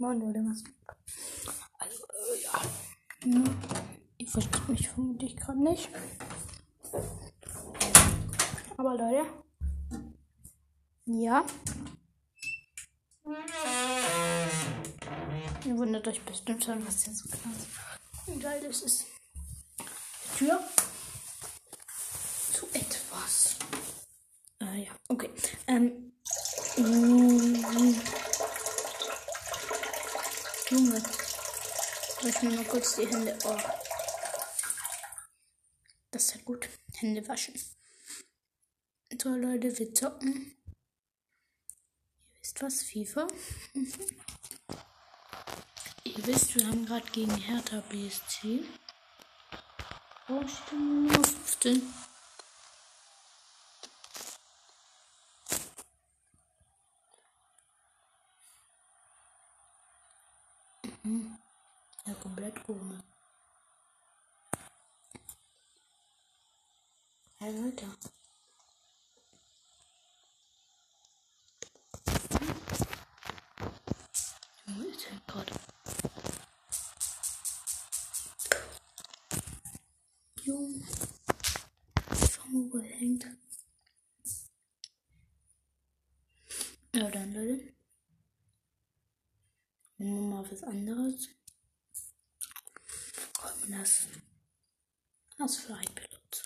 Moin Leute, was? Also, äh, ja. Hm, Ihr versteht mich vermutlich gerade nicht. Aber Leute. Ja. Ihr wundert euch bestimmt schon, was hier so ganz geil ist. ist die Tür zu etwas. Äh, ja, okay. Ähm. mm, Junge. Ich mir mal kurz die Hände. Oh. Das ist ja gut. Hände waschen. So, Leute, wir zocken. Ihr wisst was? FIFA. Mhm. Ihr wisst, wir haben gerade gegen Hertha BSC. Oh, nur 15. Ja, komplett komisch. Hey Leute. Wo ist er gerade? Junge. Schau mal, wo er hängt. Ja, dann Leute. Nehmen wir mal was anderes. Und das, das Flypilot.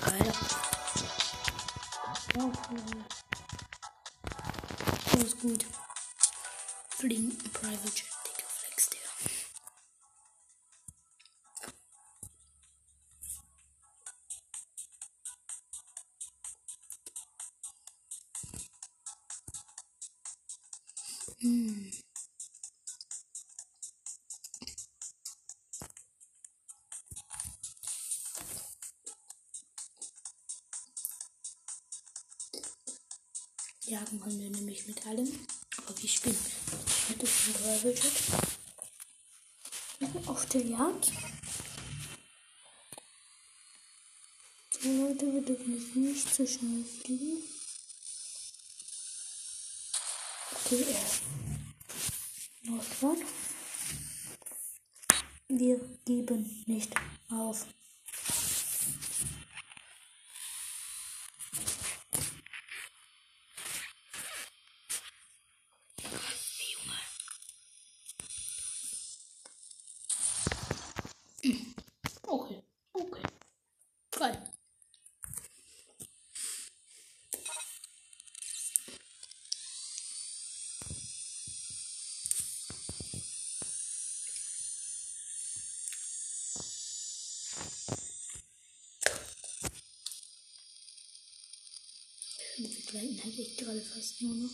Geil. Oh, cool. Das ist gut. Fliegen Private Jet, Jagen können wir nämlich mit allem. Aber wir spielen mit Jet. Wir sind Auf der Jagd. So Leute, wir dürfen jetzt nicht zu schnell fliegen. Okay, er läuft was. Wir geben nicht auf. Junge. Okay, okay. Geil. Wir gleiten halt echt gerade fast nur noch.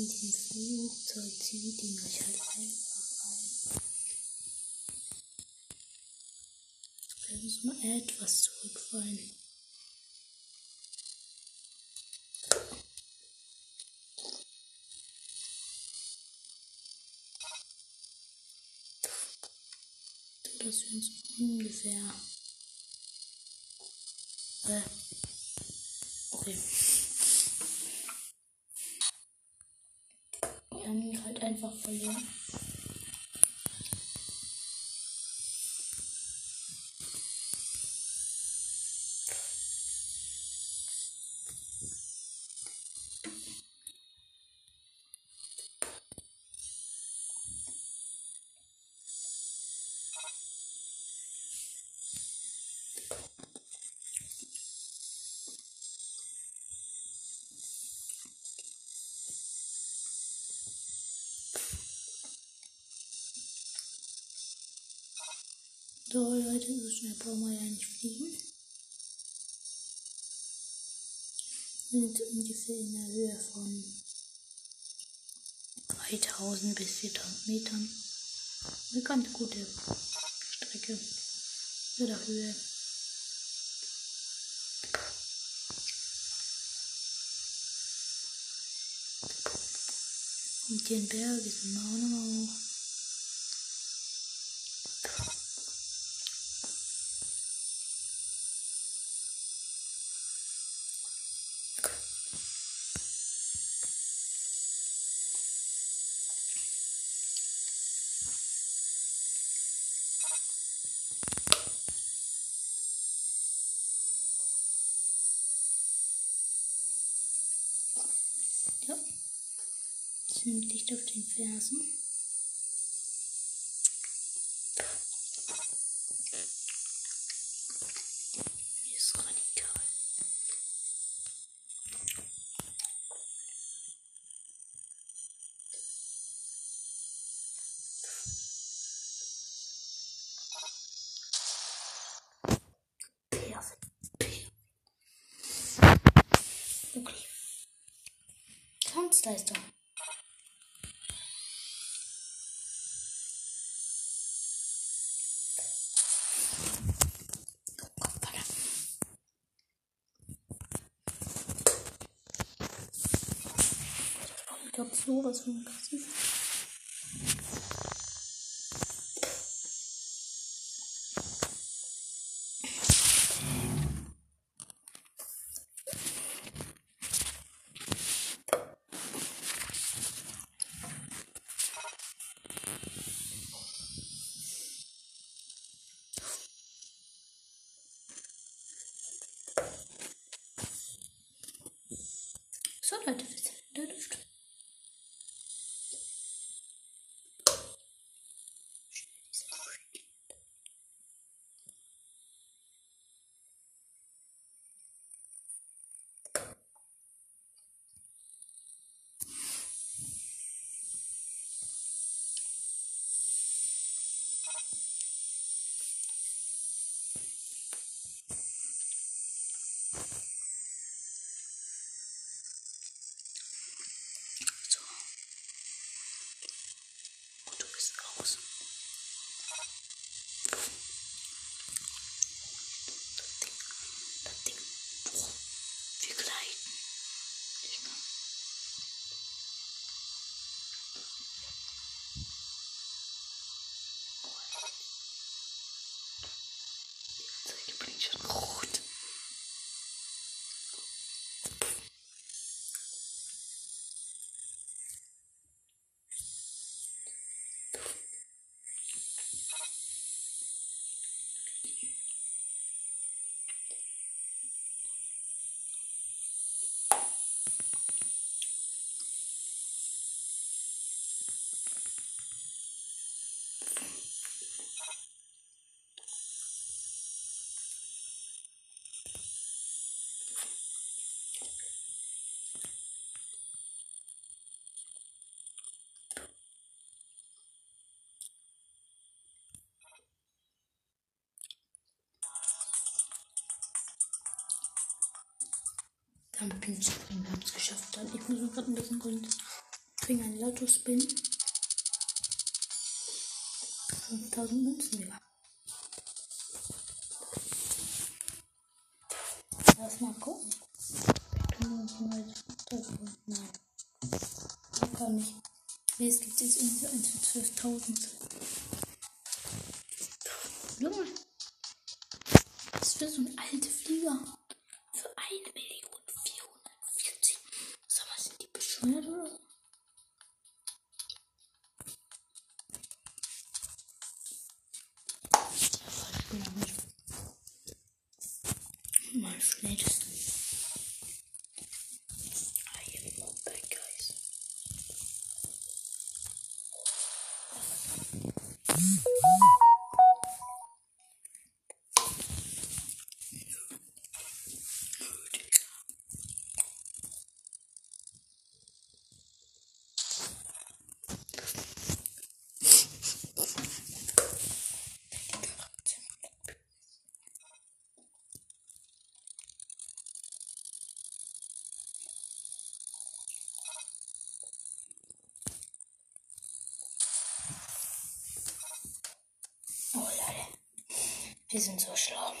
Von diesem Flugzeug zieht ihn euch halt einfach rein. Wir müssen mal etwas zurückfallen. So, dass wir uns ungefähr. Äh, Okay. Wir haben ihn halt einfach So, Leute, so schnell brauchen wir ja nicht fliegen. sind ungefähr in der Höhe von 3000 bis 4000 Metern. Eine ganz gute Strecke oder Höhe. Und den Berg ist auch nochmal hoch. Ja. Es nimmt Licht auf den Fersen. Glaube, sowas von aggressiv. Dann Pin springen, wir haben es geschafft. Dann, ich muss gerade ein bisschen grün trinken, ein Lotto-Spin. 5000 Münzen, Digga. Lass mal gucken. Können wir mal treffen? Nein. Ich kann nicht. Nee, es gibt jetzt irgendwie so 1 für 12.000. 了。Wir sind so schlau.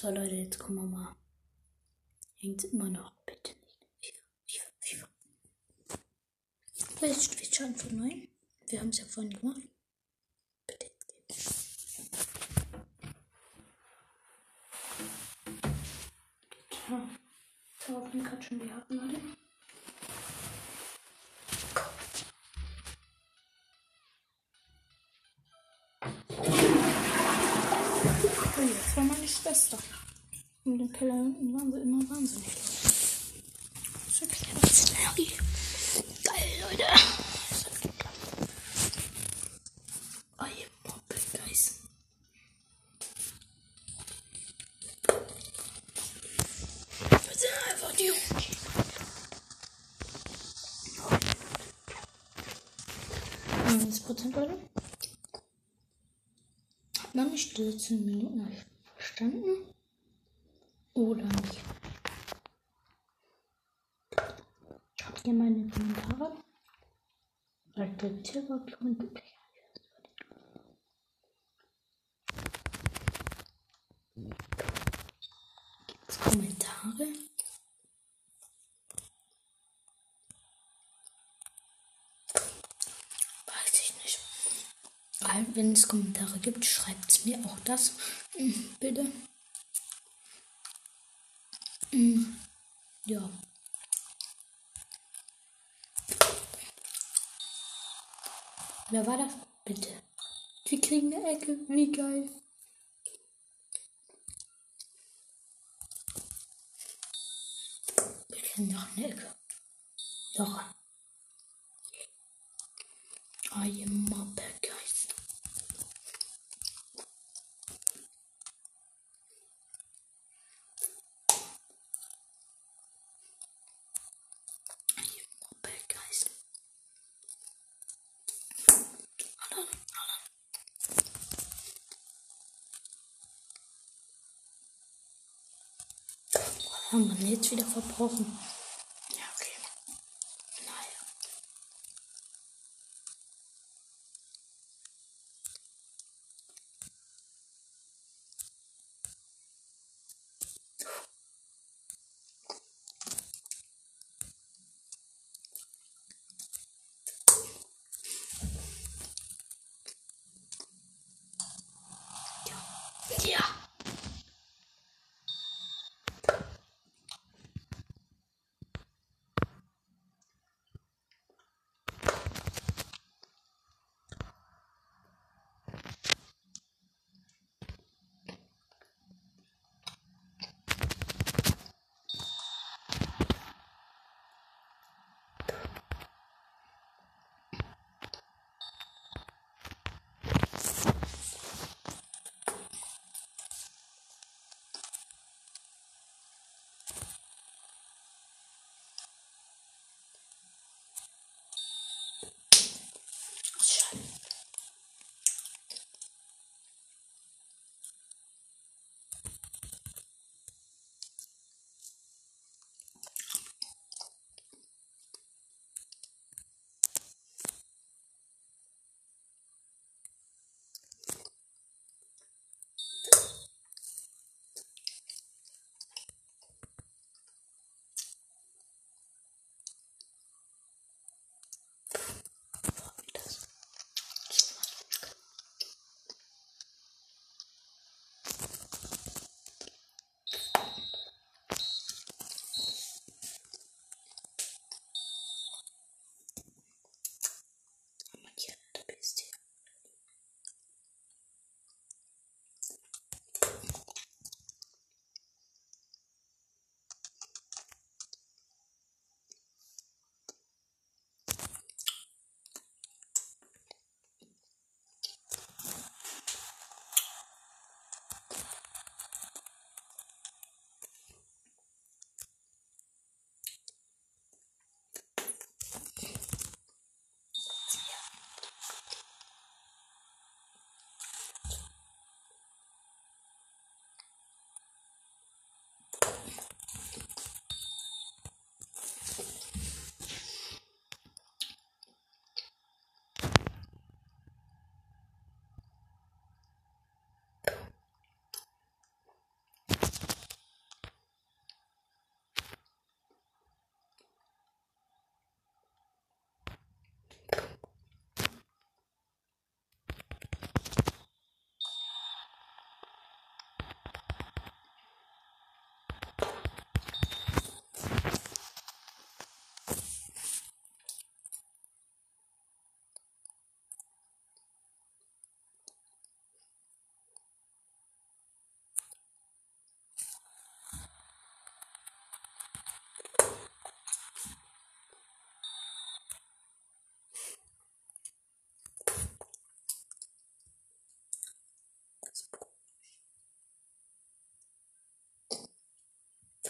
So, Leute, jetzt kommen wir mal. Hängt immer noch. Bitte nicht. FIFA, FIFA, FIFA. Vielleicht steht schon von neu. Wir haben es ja vorhin gemacht. Dem Keller unten waren sie immer wahnsinnig laut. So kleiner Szenario. Geil, Leute. Das hat geklappt. Oh, ihr Moppelgeist. Wir einfach die Jungs. Prozent, Leute. Hat man nicht diese 10 Minuten verstanden? Oder nicht? Mal in die Kommentare. Silberklon gibt Gibt's Kommentare? Weiß ich nicht. Wenn es Kommentare gibt, schreibt es mir auch das. Hm, Bitte. Ja. Wer war das? Bitte. Wir kriegen eine Ecke. Wie geil. Wir kriegen noch eine Ecke. Noch. I am guys. I haben wir jetzt wieder verbrochen?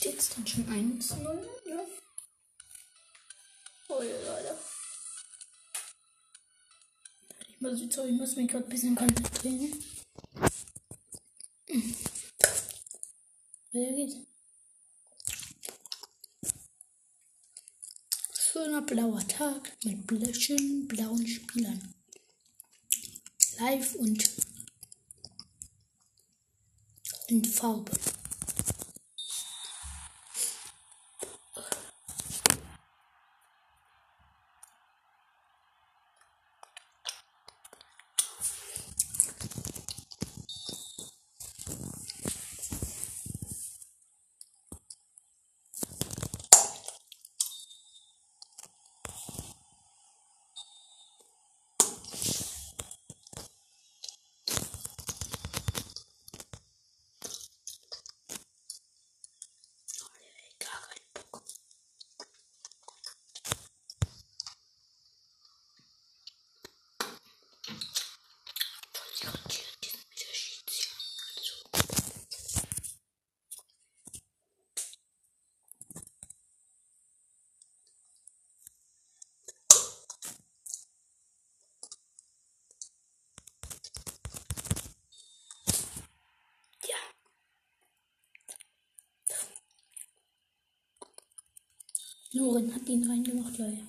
Steht es dann schon 1-0? Ja. Oh ja, Leute. Ich muss, ich muss mich gerade ein bisschen konzentrieren. Wer geht's? Schöner blauer Tag mit schönen blauen Spielern. Live und in Farbe. Loren hat ihn reingemacht, Leute.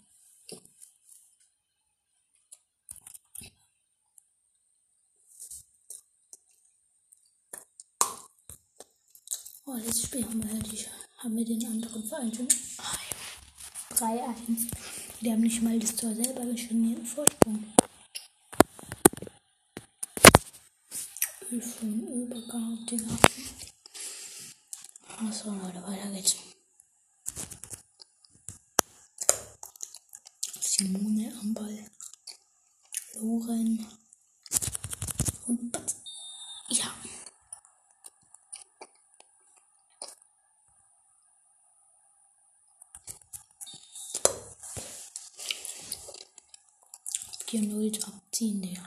Oh, das Spiel haben wir, die, haben wir den anderen Verein schon 3-1. Die haben nicht mal das Tor selber Vorsprung. Hilfe im Übergang, Digga. Achso, Leute, weiter geht's. Simone am Ball. Loren. Und Batz. Ja. Vier Null abziehen. Ja,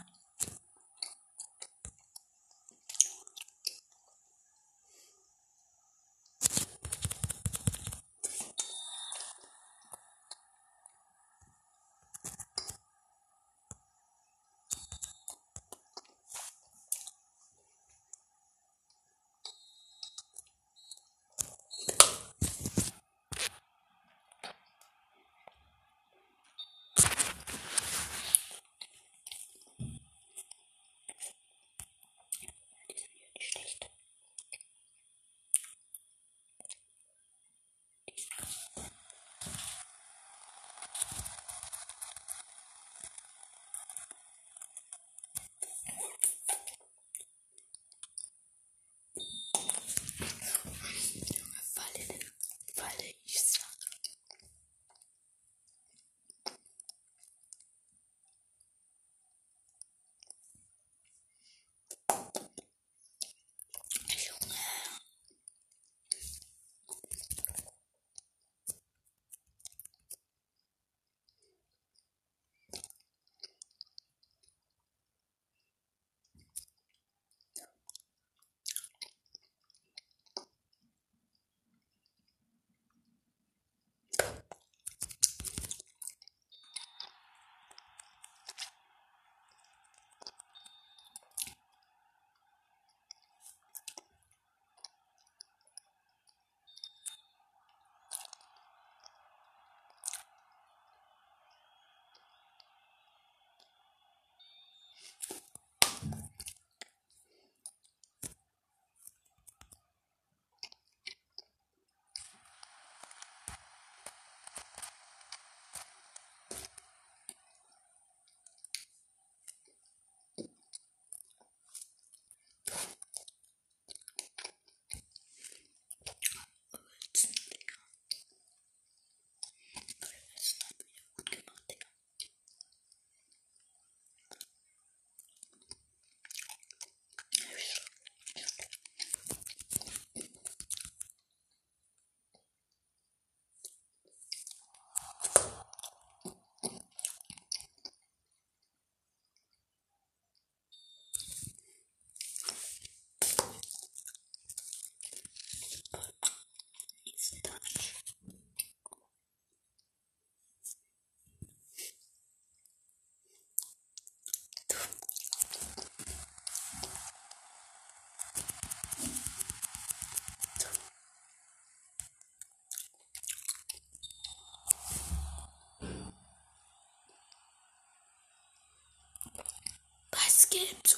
games.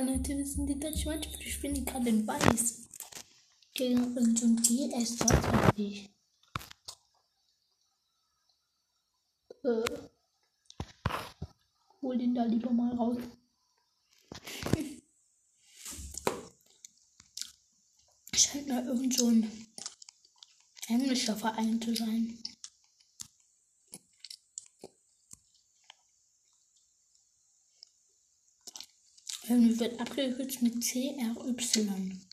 Leute, wir sind die deutsche Mannschaft. Ich bin gerade in Weiß. Gegen irgendein GS dort ich. Äh. Hol den da lieber mal raus. Scheint mir irgend so ein englischer Verein zu sein. Wird abgekürzt mit CRY.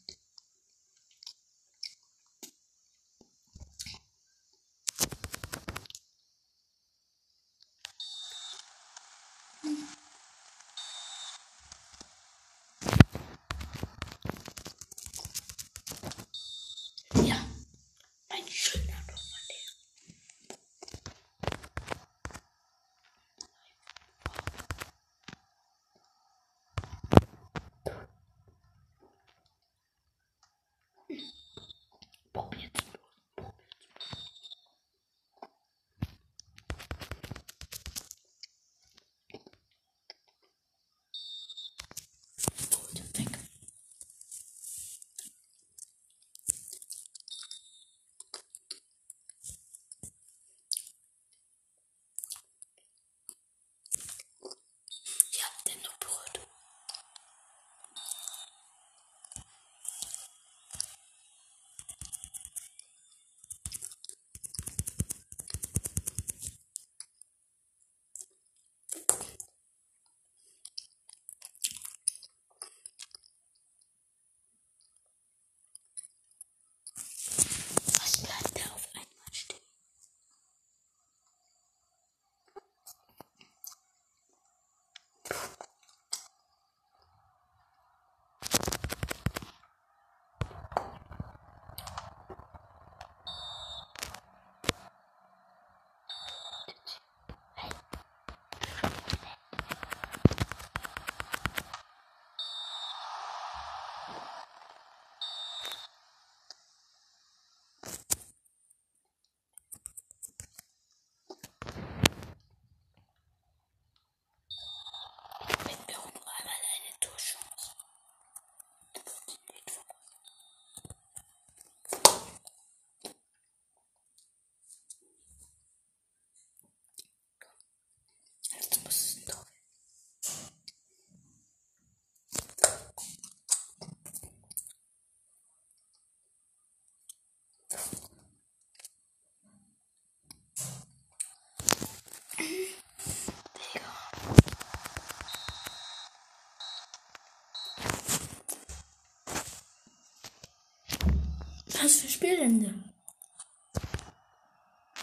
Was für Spielende?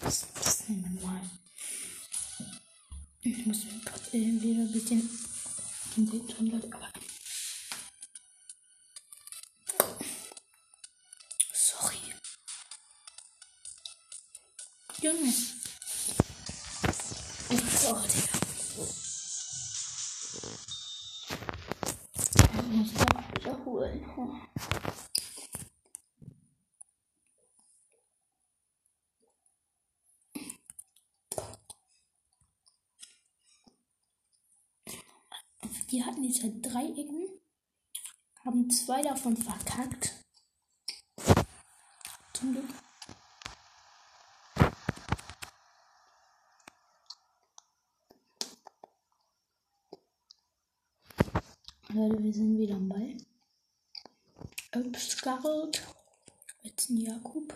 Was ist das denn normal? Ich muss mir gerade irgendwie ein bisschen den Ton aber. Die hatten diese Dreiecken, haben zwei davon verkackt. Zum Glück. Leute, wir sind wieder am Ball. Öpsgard. Jetzt ein Jakub.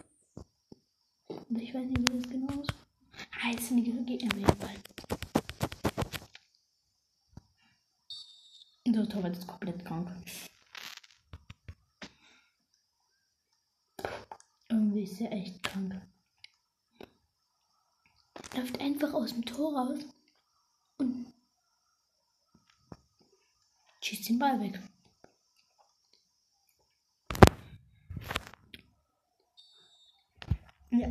Und ich weiß nicht, wie das genau ist. Ah, jetzt sind die Gegner Der Torwart ist komplett krank. Irgendwie ist er echt krank. Läuft einfach aus dem Tor raus und schießt den Ball weg. Ja.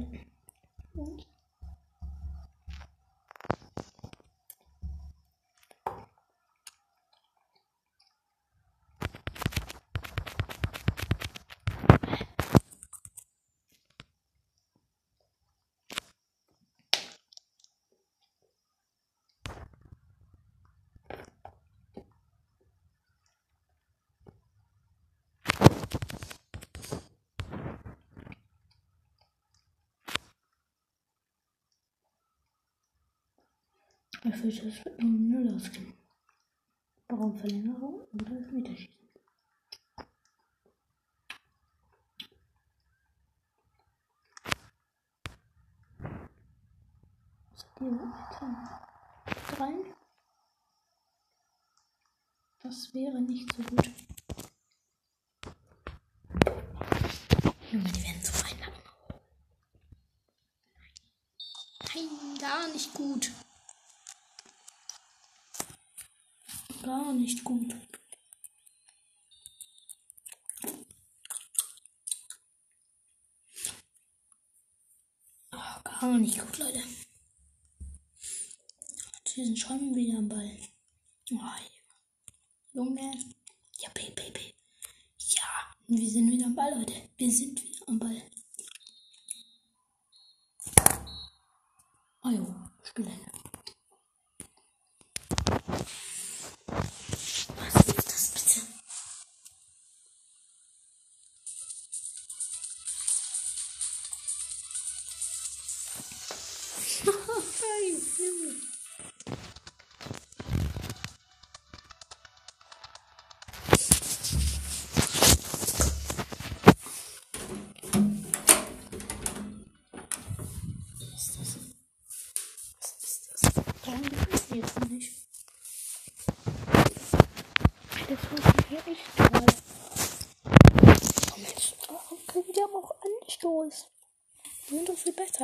Ich fürchte, das wird nur Null ausgehen. Warum Verlängerung oder das Meterschießen? Diese rein. Das wäre nicht so gut. Junge, die werden so einladen. Nein, gar nicht gut. Gar nicht gut. Oh, gar nicht gut, Leute. Sie sind schon wieder am Ball. Oh, Junge. Ja, Baby. Ja, wir sind wieder am Ball, Leute. Wir sind wieder am Ball.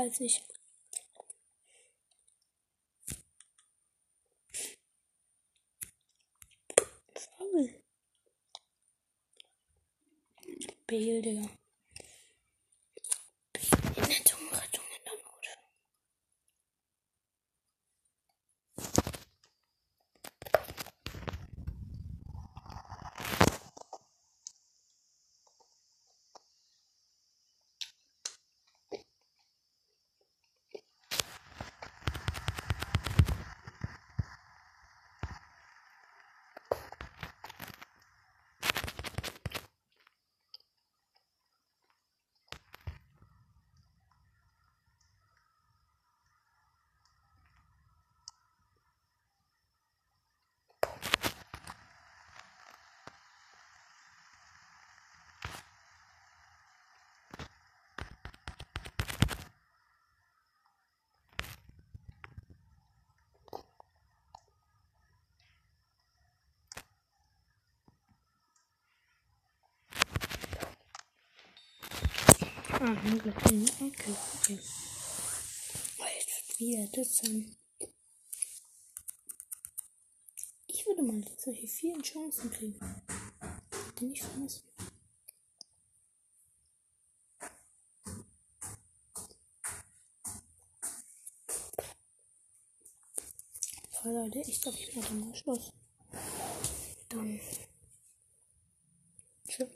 Als ich. Faul. Bale in der Zungenrettung in der Not. Ah, eine kleine Ecke. Okay. Oh, jetzt wieder das sein. Ich würde mal solche vielen Chancen kriegen. Die nicht vermissen. Leute, ich glaube, ich mache mal Schluss.